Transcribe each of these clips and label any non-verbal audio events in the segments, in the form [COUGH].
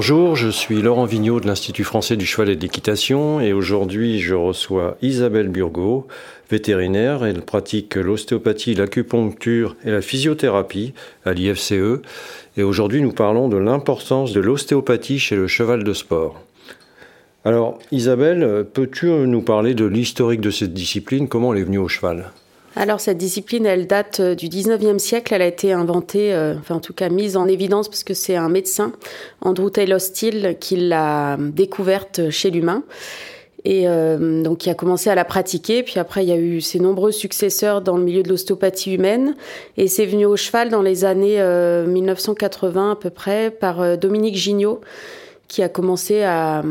Bonjour, je suis Laurent Vigneault de l'Institut français du cheval et de l'équitation et aujourd'hui je reçois Isabelle Burgot, vétérinaire. Elle pratique l'ostéopathie, l'acupuncture et la physiothérapie à l'IFCE. Et aujourd'hui nous parlons de l'importance de l'ostéopathie chez le cheval de sport. Alors Isabelle, peux-tu nous parler de l'historique de cette discipline? Comment elle est venue au cheval? Alors cette discipline, elle date euh, du 19e siècle. Elle a été inventée, euh, enfin en tout cas mise en évidence parce que c'est un médecin, Andrew Taylor Steele, qui l'a découverte chez l'humain. Et euh, donc, il a commencé à la pratiquer. Puis après, il y a eu ses nombreux successeurs dans le milieu de l'ostéopathie humaine. Et c'est venu au cheval dans les années 1980 à peu près par Dominique Gignot, qui a commencé à,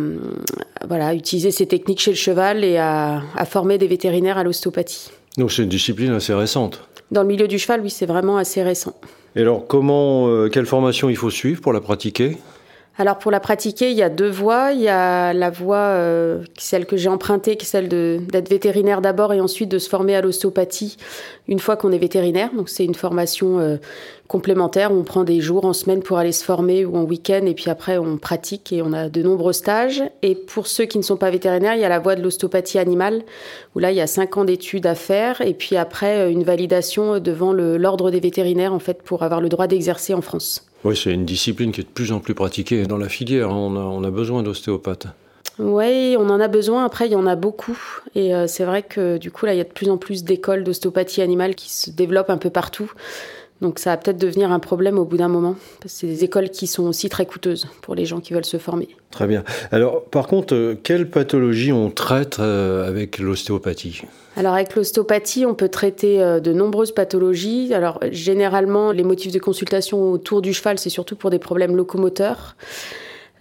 voilà, utiliser ces techniques chez le cheval et à former des vétérinaires à l'ostéopathie. Donc c'est une discipline assez récente. Dans le milieu du cheval, oui, c'est vraiment assez récent. Et alors, comment, euh, quelle formation il faut suivre pour la pratiquer? Alors pour la pratiquer, il y a deux voies. Il y a la voie, euh, celle que j'ai empruntée, qui est celle d'être vétérinaire d'abord et ensuite de se former à l'ostéopathie une fois qu'on est vétérinaire. Donc c'est une formation euh, complémentaire. On prend des jours en semaine pour aller se former ou en week-end et puis après on pratique et on a de nombreux stages. Et pour ceux qui ne sont pas vétérinaires, il y a la voie de l'ostéopathie animale où là il y a cinq ans d'études à faire et puis après euh, une validation devant l'ordre des vétérinaires en fait pour avoir le droit d'exercer en France. Oui, c'est une discipline qui est de plus en plus pratiquée dans la filière. On a, on a besoin d'ostéopathes. Oui, on en a besoin. Après, il y en a beaucoup. Et euh, c'est vrai que du coup, là, il y a de plus en plus d'écoles d'ostéopathie animale qui se développent un peu partout. Donc ça va peut-être devenir un problème au bout d'un moment, parce que c'est des écoles qui sont aussi très coûteuses pour les gens qui veulent se former. Très bien. Alors par contre, euh, quelles pathologies on traite euh, avec l'ostéopathie? Alors avec l'ostéopathie, on peut traiter euh, de nombreuses pathologies. Alors généralement, les motifs de consultation autour du cheval, c'est surtout pour des problèmes locomoteurs.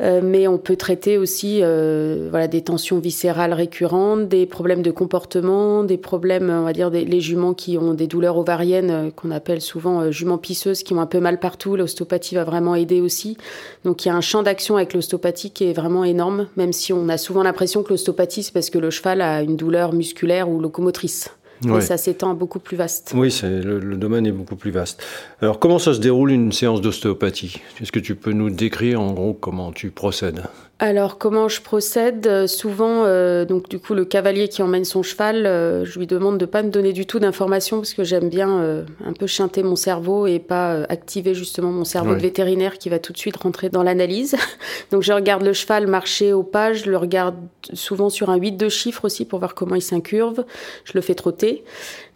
Euh, mais on peut traiter aussi euh, voilà, des tensions viscérales récurrentes, des problèmes de comportement, des problèmes, on va dire, des, les juments qui ont des douleurs ovariennes euh, qu'on appelle souvent juments pisseuses, qui ont un peu mal partout. L'ostéopathie va vraiment aider aussi. Donc il y a un champ d'action avec l'ostéopathie qui est vraiment énorme, même si on a souvent l'impression que l'ostéopathie, c'est parce que le cheval a une douleur musculaire ou locomotrice. Mais ça s'étend beaucoup plus vaste. Oui, le, le, domaine est beaucoup plus vaste. Alors, comment ça se déroule une séance d'ostéopathie? Est-ce que tu peux nous décrire en gros comment tu procèdes? Alors comment je procède euh, Souvent, euh, donc du coup, le cavalier qui emmène son cheval, euh, je lui demande de pas me donner du tout d'informations parce que j'aime bien un peu chanter mon cerveau et pas activer justement mon cerveau de vétérinaire qui va tout de suite rentrer dans l'analyse. [LAUGHS] donc je regarde le cheval marcher au pas, je le regarde souvent sur un 8 de chiffres aussi pour voir comment il s'incurve. Je le fais trotter.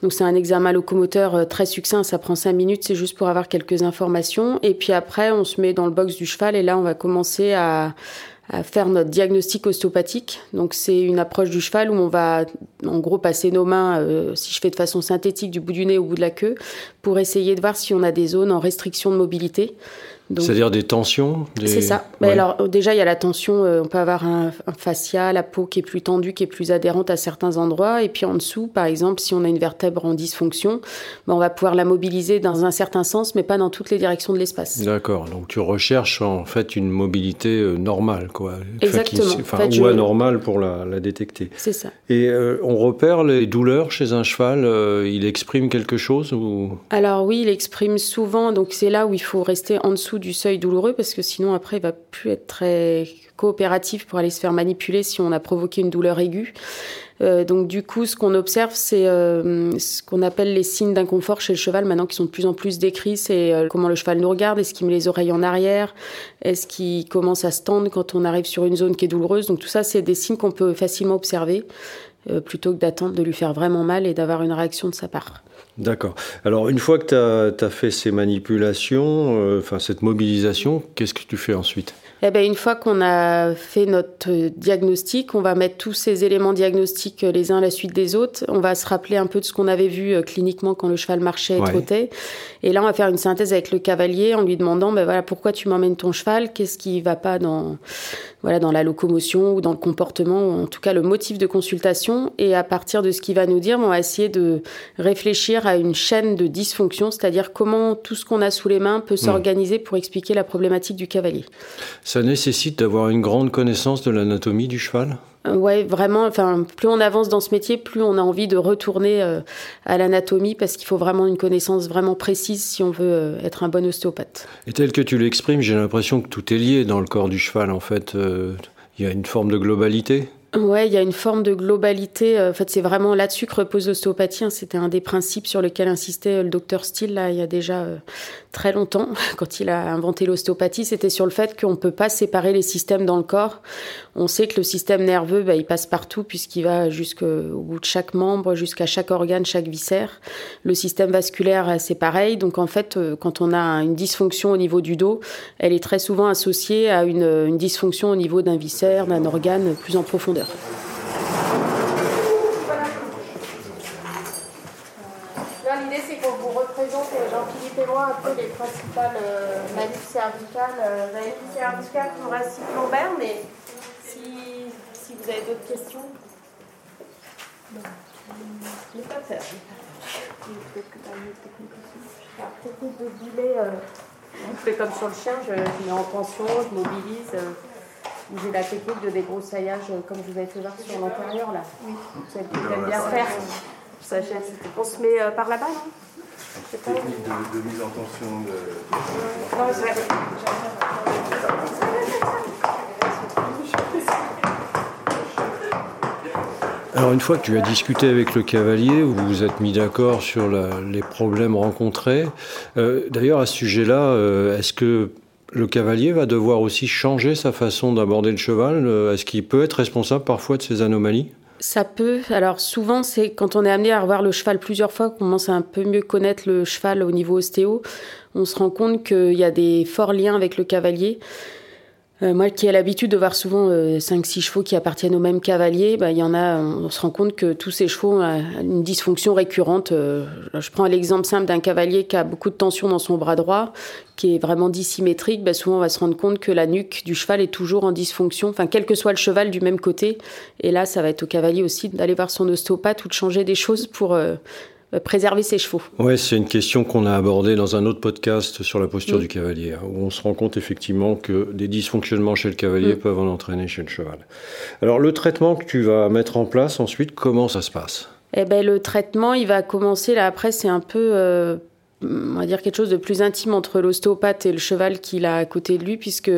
Donc c'est un examen locomoteur très succinct, ça prend 5 minutes, c'est juste pour avoir quelques informations. Et puis après, on se met dans le box du cheval et là, on va commencer à à faire notre diagnostic ostéopathique. Donc c'est une approche du cheval où on va en gros passer nos mains, euh, si je fais de façon synthétique, du bout du nez au bout de la queue, pour essayer de voir si on a des zones en restriction de mobilité. C'est-à-dire des tensions C'est ça. Mais alors déjà, il y a la tension, euh, on peut avoir un, fascia, la peau qui est plus tendue, qui est plus adhérente à certains endroits. Et puis en dessous, par exemple, si on a une vertèbre en dysfonction, ben, on va pouvoir la mobiliser dans un certain sens, mais pas dans toutes les directions de l'espace. D'accord. Donc tu recherches en fait une mobilité euh, normale, quoi. Exactement. Enfin, ou anormale pour la, la détecter. C'est ça. Et euh, on repère les douleurs chez un cheval Il exprime quelque chose ou... Alors oui, il exprime souvent. Donc c'est là où il faut rester en dessous du seuil douloureux parce que sinon après il va plus être très coopératif pour aller se faire manipuler si on a provoqué une douleur aiguë. Euh, donc du coup, ce qu'on observe, c'est euh, ce qu'on appelle les signes d'inconfort chez le cheval maintenant qui sont de plus en plus décrits. C'est euh, comment le cheval nous regarde, est-ce qu'il met les oreilles en arrière, est-ce qu'il commence à se tendre quand on arrive sur une zone qui est douloureuse. Donc tout ça, c'est des signes qu'on peut facilement observer plutôt que d'attendre de lui faire vraiment mal et d'avoir une réaction de sa part. D'accord. Alors, une fois que tu as, fait ces manipulations, euh, enfin cette mobilisation, qu'est-ce que tu fais ensuite? Eh ben, Une fois qu'on a fait notre diagnostic, on va mettre tous ces éléments diagnostiques les uns à la suite des autres. On va se rappeler un peu de ce qu'on avait vu euh, cliniquement quand le cheval marchait et trottait. Et là, on va faire une synthèse avec le cavalier en lui demandant ben voilà, pourquoi tu m'emmènes ton cheval? Qu'est-ce qui va pas dans, voilà, dans la locomotion ou dans le comportement, ou en tout cas le motif de consultation? Et à partir de ce qu'il va nous dire, on va essayer de réfléchir à une chaîne de dysfonction, c'est-à-dire comment tout ce qu'on a sous les mains peut hmm. s'organiser pour expliquer la problématique du cavalier. Ça nécessite d'avoir une grande connaissance de l'anatomie du cheval? Euh, Ouais, vraiment. Enfin, plus on avance dans ce métier, plus on a envie de retourner euh, à l'anatomie parce qu'il faut vraiment une connaissance vraiment précise si on veut euh, être un bon ostéopathe. Et tel que tu l'exprimes, j'ai l'impression que tout est lié dans le corps du cheval. En fait, il y a une forme de globalité? Ouais, il y a une forme de globalité. En fait, c'est vraiment là-dessus que repose l'ostéopathie. Hein. C'était un des principes sur lesquels insistait le docteur Steele là, il y a déjà très longtemps, [LAUGHS] quand il a inventé l'ostéopathie, c'était sur le fait qu'on ne peut pas séparer les systèmes dans le corps. On sait que le système nerveux, bah, il passe partout puisqu'il va jusqu'au bout de chaque membre, jusqu'à chaque organe, chaque viscère. Le système vasculaire, c'est pareil. Donc en fait, euh, quand on a une dysfonction au niveau du dos, elle est très souvent associée à une, une dysfonction au niveau d'un viscère, d'un organe plus en profondeur. un peu les principales euh, maladies cervicales. Euh, cervicales, mais si, si vous avez d'autres questions. Non, je ne vais pas faire. La technique de boulet, euh, je fais comme sur le chien, je, je mets en tension, je mobilise. Euh, j'ai la technique de débroussaillage, euh, comme vous avez fait voir sur l'intérieur là. Oui. Vous allez bien faire. On se met euh, par là-bas, non technique de, de, mise en tension de. Alors une fois que tu as discuté avec le cavalier, vous vous êtes mis d'accord sur les problèmes rencontrés. Euh, D'ailleurs à ce sujet-là, euh, est-ce que le cavalier va devoir aussi changer sa façon d'aborder le cheval? Euh, Est-ce qu'il peut être responsable parfois de ces anomalies? Ça peut. Alors souvent, c'est quand on est amené à revoir le cheval plusieurs fois qu'on commence à un peu mieux connaître le cheval au niveau ostéo, on se rend compte qu'il y a des forts liens avec le cavalier. Euh, moi qui ai l'habitude de voir souvent 5-6 euh, chevaux qui appartiennent au même cavalier, bah, il y en a, on se rend compte que tous ces chevaux ont une dysfonction récurrente. Euh, je prends l'exemple simple d'un cavalier qui a beaucoup de tension dans son bras droit, qui est vraiment dissymétrique. Bah, souvent on va se rendre compte que la nuque du cheval est toujours en dysfonction, enfin quel que soit le cheval du même côté. Et là, ça va être au cavalier aussi d'aller voir son ostéopathe ou de changer des choses pour euh, préserver ses chevaux Oui, c'est une question qu'on a abordée dans un autre podcast sur la posture mm. du cavalier, où on se rend compte effectivement que des dysfonctionnements chez le cavalier mm. peuvent en entraîner chez le cheval. Alors le traitement que tu vas mettre en place ensuite, comment ça se passe? Eh ben, le traitement, il va commencer là. Après, c'est un peu euh, on va dire quelque chose de plus intime entre l'ostéopathe et le cheval qu'il a à côté de lui, puisque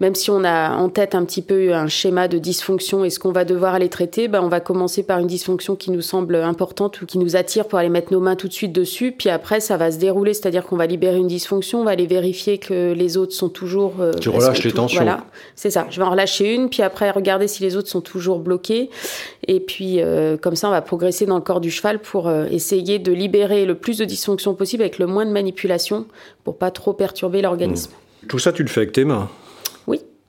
même si on a en tête un petit peu un schéma de dysfonction et ce qu'on va devoir aller traiter, ben on va commencer par une dysfonction qui nous semble importante ou qui nous attire pour aller mettre nos mains tout de suite dessus, puis après ça va se dérouler, c'est-à-dire qu'on va libérer une dysfonction, on va aller vérifier que les autres sont toujours... Euh, tu relâches les tensions. Voilà, c'est ça. Je vais en relâcher une, puis après regarder si les autres sont toujours bloqués, et puis euh, comme ça on va progresser dans le corps du cheval pour euh, essayer de libérer le plus de dysfonctions possible avec le moins de manipulation pour pas trop perturber l'organisme. Mmh. Tout ça, tu le fais avec tes mains.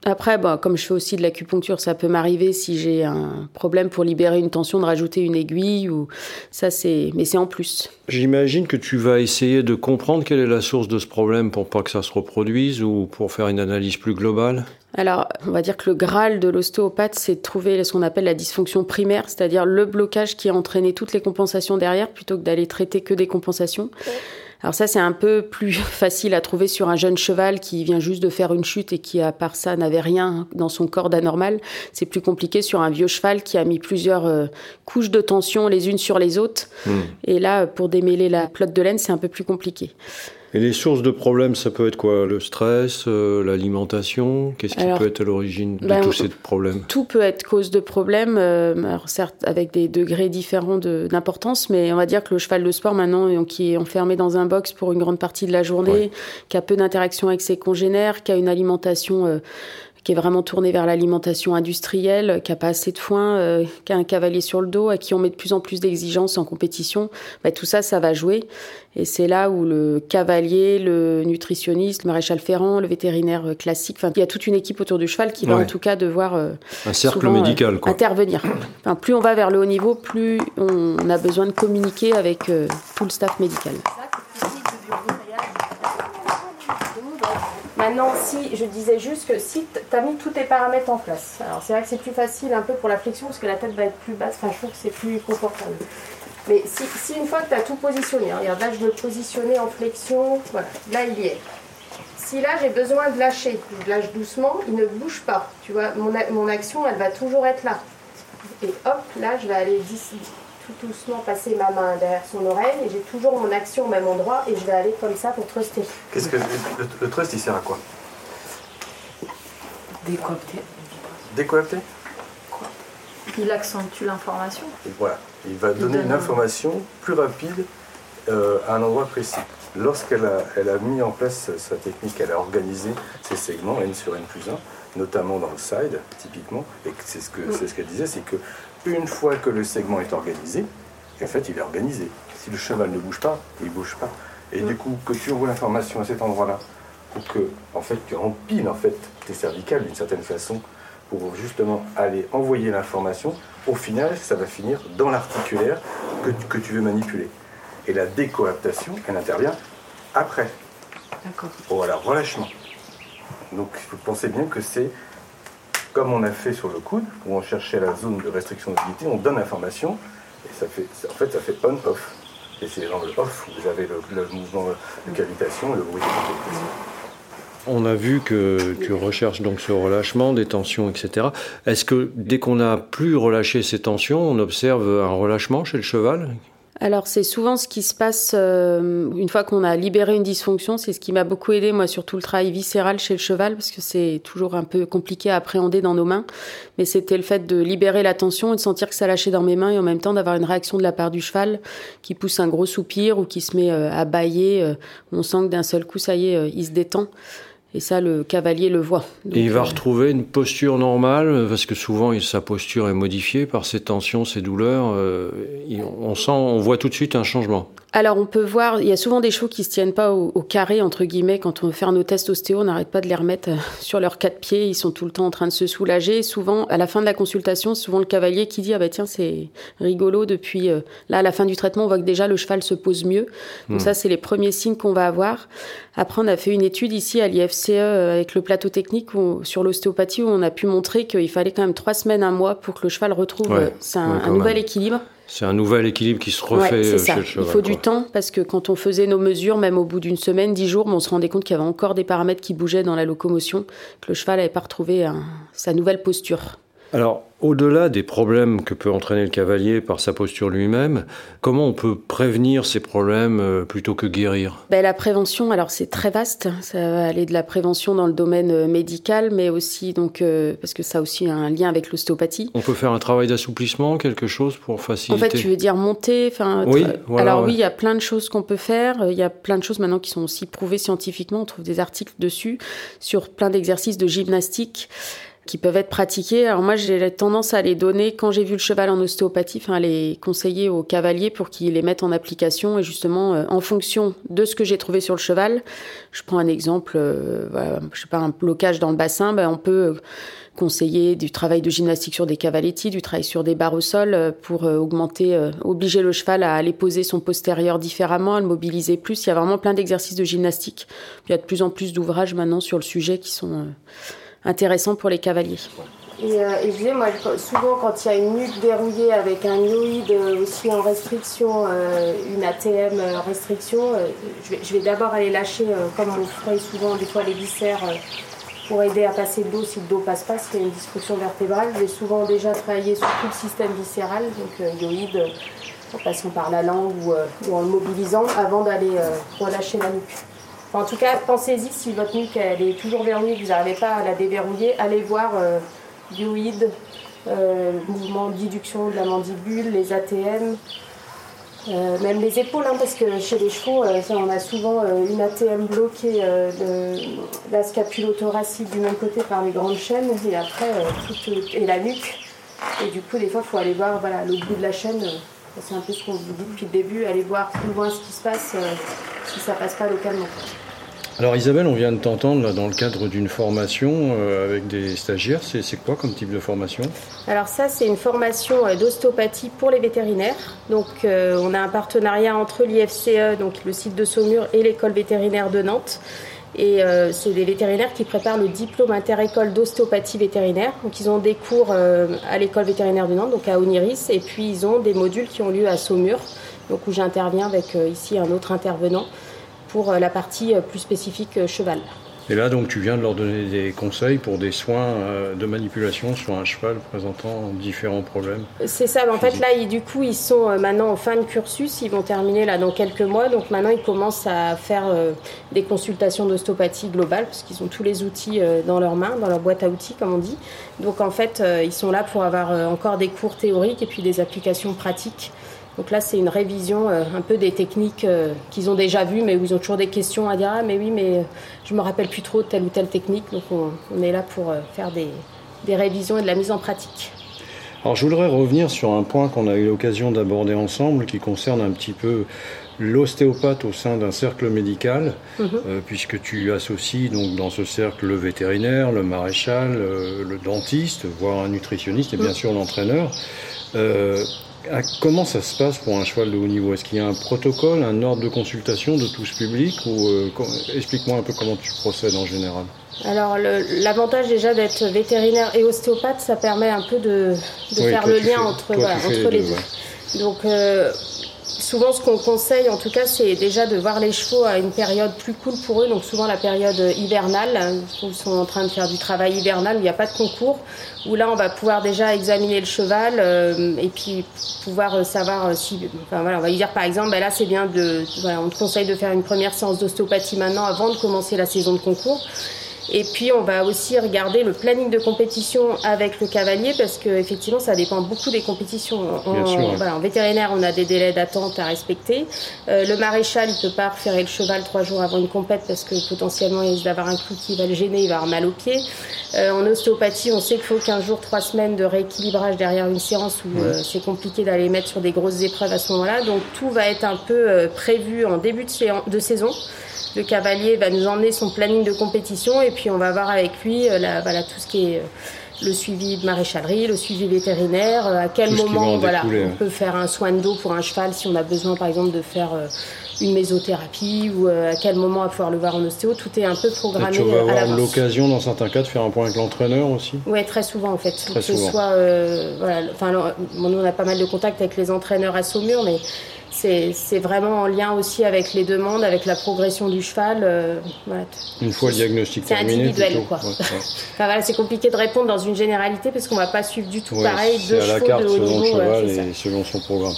Après, bah, comme je fais aussi de l'acupuncture, ça peut m'arriver si j'ai un problème pour libérer une tension de rajouter une aiguille ou ça c'est, mais c'est en plus. J'imagine que tu vas essayer de comprendre quelle est la source de ce problème pour pas que ça se reproduise ou pour faire une analyse plus globale. Alors, on va dire que le Graal de l'ostéopathe, c'est de trouver ce qu'on appelle la dysfonction primaire, c'est-à-dire le blocage qui a entraîné toutes les compensations derrière, plutôt que d'aller traiter que des compensations. Alors ça, c'est un peu plus [LAUGHS] facile à trouver sur un jeune cheval qui vient juste de faire une chute et qui, à part ça, n'avait rien dans son corps d'anormal. C'est plus compliqué sur un vieux cheval qui a mis plusieurs euh, couches de tension les unes sur les autres. Hmm. Et là, pour démêler la plotte de laine, c'est un peu plus compliqué. Et les sources de problèmes, ça peut être quoi? Le stress, euh, l'alimentation? Qu'est-ce qui peut être à l'origine de ben, tous ces problèmes? Tout peut être cause de problèmes, euh, certes avec des degrés différents d'importance, mais on va dire que le cheval de sport maintenant, qui est enfermé dans un box pour une grande partie de la journée, qui a peu d'interaction avec ses congénères, qui a une alimentation... Euh, qui est vraiment tourné vers l'alimentation industrielle, qui n'a pas assez de foin, euh, qui a un cavalier sur le dos, à qui on met de plus en plus d'exigences en compétition, bah, tout ça, ça va jouer. Et c'est là où le cavalier, le nutritionniste, le maréchal ferrant, le vétérinaire classique, enfin, il y a toute une équipe autour du cheval qui va en tout cas devoir euh, un cercle médical, quoi. intervenir. Enfin, plus on va vers le haut niveau, plus on a besoin de communiquer avec euh, tout le staff médical. Maintenant, si je disais juste que si tu as mis tous tes paramètres en place, alors c'est vrai que c'est plus facile un peu pour la flexion parce que la tête va être plus basse, enfin je trouve que c'est plus confortable. Mais si, une fois que tu as tout positionné, hein, regarde là je veux positionner en flexion, voilà, là il y est. Si là j'ai besoin de lâcher, je lâche doucement, il ne bouge pas. Tu vois, mon, mon action elle va toujours être là. Et hop, là je vais aller tout doucement passer ma main derrière son oreille et j'ai toujours mon action au même endroit et je vais aller comme ça pour truster. Qu'est-ce que le, trust il sert à quoi? Décoopter. Décoopter Quoi? Il accentue l'information. Voilà, il va donner une information plus rapide euh, à un endroit précis. Lorsqu'elle a, elle a mis en place sa technique, elle a organisé ses segments N sur N plus 1, notamment dans le side, typiquement, et c'est ce qu'elle ce qu'elle disait, c'est que une fois que le segment est organisé, en fait, il est organisé. Si le cheval ne bouge pas, il ne bouge pas. Et du coup, que tu envoies l'information à cet endroit-là, ou que, en fait, tu empiles en fait tes cervicales d'une certaine façon pour justement aller envoyer l'information, au final, ça va finir dans l'articulaire que, que tu veux manipuler. Et la décoaptation, elle intervient après. D'accord. Voilà, relâchement. Donc, vous pensez bien que c'est comme on a fait sur le coude, où on cherchait la zone de restriction de mobilité, on donne l'information, et ça fait, en fait, ça fait on-off. Et c'est dans le off vous avez le, mouvement de cavitation, le bruit de On a vu que tu recherches donc ce relâchement des tensions, etc. Est-ce que dès qu'on a plus relâché ces tensions, on observe un relâchement chez le cheval? Alors c'est souvent ce qui se passe euh, une fois qu'on a libéré une dysfonction. C'est ce qui m'a beaucoup aidé moi sur tout le travail viscéral chez le cheval parce que c'est toujours un peu compliqué à appréhender dans nos mains. Mais c'était le fait de libérer la tension et de sentir que ça lâchait dans mes mains et en même temps d'avoir une réaction de la part du cheval qui pousse un gros soupir ou qui se met euh, à bailler. Euh, on sent que d'un seul coup ça y est, il se détend. Et ça, le cavalier le voit. et il va euh, retrouver une posture normale, parce que souvent sa posture est modifiée par ses tensions, ses douleurs. Euh, on sent, on voit tout de suite un changement. Alors on peut voir, il y a souvent des chevaux qui se tiennent pas au, carré entre guillemets quand on veut faire nos tests ostéo, on n'arrête pas de les remettre euh, sur leurs quatre pieds, ils sont tout le temps en train de se soulager. Souvent, à la fin de la consultation, souvent le cavalier qui dit ah bah tiens c'est rigolo depuis là à la fin du traitement on voit que déjà le cheval se pose mieux. Donc hmm. ça c'est les premiers signes qu'on va avoir. Après on a fait une étude ici à l'IFC CE avec le plateau technique sur l'ostéopathie où on a pu montrer qu'il fallait quand même trois semaines, un mois pour que le cheval retrouve un, nouvel équilibre. C'est un nouvel équilibre qui se refait euh, chez le cheval. Il faut du temps parce que quand on faisait nos mesures, même au bout d'une semaine, dix jours, on se rendait compte qu'il y avait encore des paramètres qui bougeaient dans la locomotion, que le cheval n'avait pas retrouvé sa nouvelle posture. Alors, au-delà des problèmes que peut entraîner le cavalier par sa posture lui-même, comment on peut prévenir ces problèmes euh, plutôt que guérir? Ben, La prévention, alors c'est très vaste. Ça va aller de la prévention dans le domaine euh, médical, mais aussi, donc, euh, parce que ça a aussi un lien avec l'ostéopathie. On peut faire un travail d'assouplissement, quelque chose pour faciliter? En fait, tu veux dire monter Oui, Alors oui, il y a plein de choses qu'on peut faire. Il y a plein de choses maintenant qui sont aussi prouvées scientifiquement. On trouve des articles dessus sur plein d'exercices de gymnastique qui peuvent être pratiqués. Alors moi, j'ai tendance à les donner quand j'ai vu le cheval en ostéopathie, enfin à les conseiller aux cavaliers pour qu'ils les mettent en application et justement euh, en fonction de ce que j'ai trouvé sur le cheval. Je prends un exemple, euh, je sais pas, un blocage dans le bassin, ben, on peut conseiller du travail de gymnastique sur des cavaletti, du travail sur des barres au sol euh, pour augmenter, obliger le cheval à aller poser son postérieur différemment, à le mobiliser plus. Il y a vraiment plein d'exercices de gymnastique. Il y a de plus en plus d'ouvrages maintenant sur le sujet qui sont intéressant pour les cavaliers. Et, euh, je disais, moi, souvent quand il y a une nuque dérouillée avec un yoïde aussi en restriction, euh, une ATM restriction, euh, je vais, d'abord aller lâcher, comme on ferait souvent des fois les viscères, pour aider à passer le dos si le dos passe pas, s'il y a une destruction vertébrale. Je vais souvent déjà travailler sur tout le système viscéral, donc yoïde, en passant par la langue ou, ou en le mobilisant, avant d'aller relâcher la nuque en tout cas, pensez-y si votre nuque elle est toujours verrouillée, que vous n'arrivez pas à la déverrouiller, allez voir euh, bioïde, euh, mouvement d'idduction de la mandibule, les ATM. Euh, même les épaules, hein, parce que chez les chevaux, euh, on a souvent euh, une ATM bloquée de la scapule thoracique du même côté par les grandes chaînes, et après, et la nuque. Et du coup, des fois, il faut aller voir voilà, le bout de la chaîne. C'est un peu ce qu'on vous dit depuis le début, aller voir plus loin ce qui se passe si ça passe pas localement. Alors Isabelle, on vient de t'entendre dans le cadre d'une formation euh, avec des stagiaires. C'est quoi comme type de formation? Alors ça, c'est une formation euh, d'ostéopathie pour les vétérinaires. Donc euh, on a un partenariat entre l'IFCE, donc le site de Saumur, et l'école vétérinaire de Nantes. Et c'est des vétérinaires qui préparent le diplôme inter-école d'ostéopathie vétérinaire. Donc ils ont des cours à l'école vétérinaire de Nantes, donc à Oniris, et puis ils ont des modules qui ont lieu à Saumur, donc où j'interviens avec ici un autre intervenant pour euh, la partie euh, plus spécifique euh, cheval. Et là, donc, tu viens de leur donner des conseils pour des soins de manipulation sur un cheval présentant différents problèmes. C'est ça. En fait, là, du coup, ils sont maintenant en fin de cursus. Ils vont terminer là dans quelques mois. Donc maintenant, ils commencent à faire des consultations d'ostéopathie globale parce qu'ils ont tous les outils dans leurs mains, dans leur boîte à outils, comme on dit. Donc en fait, ils sont là pour avoir encore des cours théoriques et puis des applications pratiques donc là, c'est une révision euh, un peu des techniques euh, qu'ils ont déjà vues, mais où ils ont toujours des questions à dire Ah, mais oui, mais je me rappelle plus trop de telle ou telle technique. Donc on, est là pour euh, faire des, révisions et de la mise en pratique. Alors je voudrais revenir sur un point qu'on a eu l'occasion d'aborder ensemble, qui concerne un petit peu l'ostéopathe au sein d'un cercle médical, mhm. puisque tu associes donc dans ce cercle le vétérinaire, le maréchal, le dentiste, voire un nutritionniste et bien mhm. sûr l'entraîneur. Comment ça se passe pour un cheval de haut niveau? Est-ce qu'il y a un protocole, un ordre de consultation de tous public ou euh, explique-moi un peu comment tu procèdes en général. Alors l'avantage déjà d'être vétérinaire et ostéopathe, ça permet un peu de, faire le lien entre, les, deux. Donc euh, souvent, ce qu'on conseille, en tout cas, c'est déjà de voir les chevaux à une période plus cool pour eux, donc souvent la période hivernale, où ils sont en train de faire du travail hivernal, où il n'y a pas de concours, où là, on va pouvoir déjà examiner le cheval euh, et puis pouvoir euh, savoir euh, si, on va lui dire par exemple, ben là, c'est bien de, on te conseille de faire une première séance d'ostéopathie maintenant avant de commencer la saison de concours. Et puis on va aussi regarder le planning de compétition avec le cavalier parce que effectivement ça dépend beaucoup des compétitions. En, vétérinaire on a des délais d'attente à respecter. Euh, le maréchal il peut pas reférer le cheval trois jours avant une compète parce que potentiellement il risque d'avoir un clou qui va le gêner, il va avoir mal au pied. Euh, en ostéopathie on sait qu'il faut 15 jours, 3 semaines de rééquilibrage derrière une séance où euh, c'est compliqué d'aller mettre sur des grosses épreuves à ce moment-là. Donc tout va être un peu prévu en début de, de saison. Le cavalier va nous emmener son planning de compétition et puis on va voir avec lui euh, voilà, tout ce qui est euh, le suivi de maréchalerie, le suivi vétérinaire, euh, à quel moment voilà, on hein. peut faire un soin de dos pour un cheval si on a besoin par exemple de faire une mésothérapie ou à quel moment on va pouvoir le voir en ostéo. Tout est un peu programmé. Et tu vas avoir l'occasion dans certains cas de faire un point avec l'entraîneur aussi Oui, très souvent en fait. Très souvent. Soit, voilà, enfin, nous on a pas mal de contacts avec les entraîneurs à Saumur, mais c'est vraiment en lien aussi avec les demandes, avec la progression du cheval. Euh, une fois le diagnostic terminé. C'est individuel, quoi. c'est compliqué de répondre dans une généralité parce qu'on ne va pas suivre du tout pareil deux chevaux de haut selon Le cheval et selon son programme.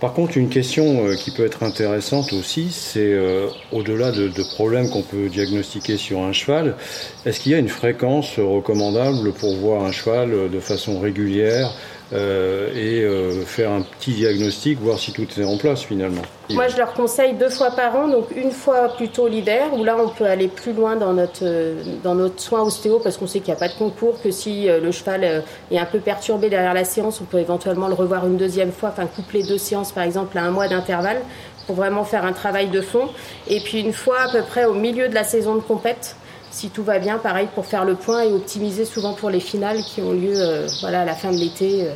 Par contre, une question euh, qui peut être intéressante aussi, c'est euh, au-delà de, de, problèmes qu'on peut diagnostiquer sur un cheval, est-ce qu'il y a une fréquence recommandable pour voir un cheval de façon régulière euh, et euh, faire un petit diagnostic, voir si tout est en place finalement. Moi, je leur conseille deux fois par an, donc une fois plutôt l'hiver, où là, on peut aller plus loin dans notre, dans notre soin ostéo, parce qu'on sait qu'il n'y a pas de concours, que si euh, le cheval est un peu perturbé derrière la séance, on peut éventuellement le revoir une deuxième fois, enfin coupler deux séances par exemple à un mois d'intervalle, pour vraiment faire un travail de fond. Et puis une fois à peu près au milieu de la saison de compète, si tout va bien, pareil pour faire le point et optimiser souvent pour les finales qui ont lieu euh, voilà, à la fin de l'été. Euh.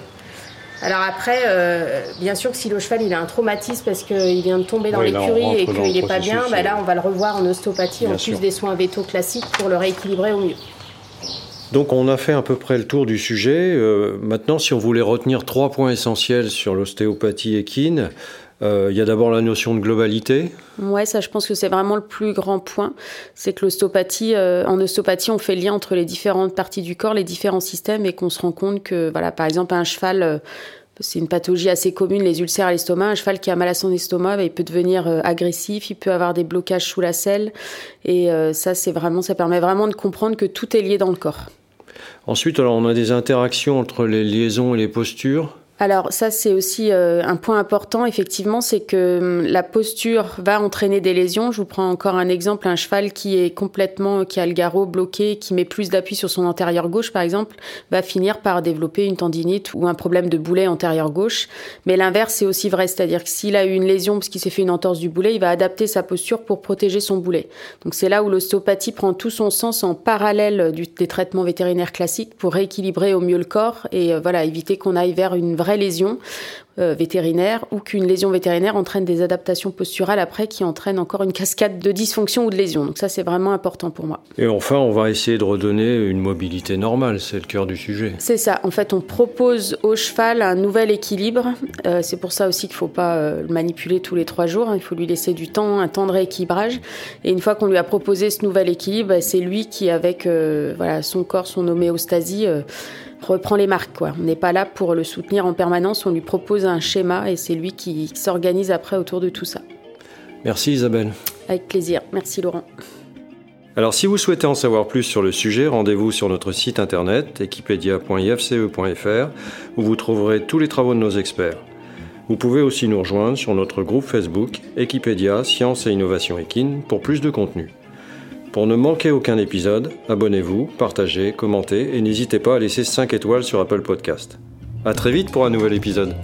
Alors après, euh, bien sûr que si le cheval il a un traumatisme parce qu'il vient de tomber dans l'écurie et qu'il n'est pas bien, bah là on va le revoir en ostéopathie en plus des soins vétos classiques pour le rééquilibrer au mieux. Donc on a fait à peu près le tour du sujet. maintenant, si on voulait retenir trois points essentiels sur l'ostéopathie équine, euh, il y a d'abord la notion de globalité. Ouais, ça, je pense que c'est vraiment le plus grand point. C'est que l'ostéopathie, euh, en ostéopathie, on fait le lien entre les différentes parties du corps, les différents systèmes, et qu'on se rend compte que, voilà, par exemple, un cheval. Euh, c'est une pathologie assez commune, les ulcères à l'estomac. Un cheval qui a mal à son estomac, bah, il peut devenir agressif, il peut avoir des blocages sous la selle. Et ça, c'est vraiment, ça permet vraiment de comprendre que tout est lié dans le corps. Ensuite, alors, on a des interactions entre les liaisons et les postures. Alors ça c'est aussi euh, un point important effectivement, c'est que hum, la posture va entraîner des lésions. Je vous prends encore un exemple, un cheval qui est complètement, qui a le garrot bloqué, qui met plus d'appui sur son antérieur gauche par exemple, va finir par développer une tendinite ou un problème de boulet antérieur gauche. Mais l'inverse est aussi vrai, c'est-à-dire que s'il a eu une lésion parce qu'il s'est fait une entorse du boulet, il va adapter sa posture pour protéger son boulet. Donc c'est là où l'ostéopathie prend tout son sens en parallèle des traitements vétérinaires classiques pour rééquilibrer au mieux le corps et euh, voilà éviter qu'on aille vers une vraie lésion euh, vétérinaire ou qu'une lésion vétérinaire entraîne des adaptations posturales après qui entraînent encore une cascade de dysfonction ou de lésions. Donc ça, c'est vraiment important pour moi. Et enfin, on va essayer de redonner une mobilité normale, c'est le cœur du sujet. C'est ça. En fait, on propose au cheval un nouvel équilibre. Euh, c'est pour ça aussi qu'il ne faut pas euh, le manipuler tous les trois jours. Il faut lui laisser du temps, un temps de rééquilibrage. Et une fois qu'on lui a proposé ce nouvel équilibre, c'est lui qui, avec voilà, son corps, son homéostasie, reprend les marques. Quoi. On n'est pas là pour le soutenir en permanence, on lui propose un schéma et c'est lui qui s'organise après autour de tout ça. Merci Isabelle. Avec plaisir. Merci Laurent. Alors si vous souhaitez en savoir plus sur le sujet, rendez-vous sur notre site internet equipedia.ifce.fr où vous trouverez tous les travaux de nos experts. Vous pouvez aussi nous rejoindre sur notre groupe Facebook Equipedia Science et Innovation Equine pour plus de contenu. Pour ne manquer aucun épisode, abonnez-vous, partagez, commentez et n'hésitez pas à laisser 5 étoiles sur Apple Podcast. A très vite pour un nouvel épisode.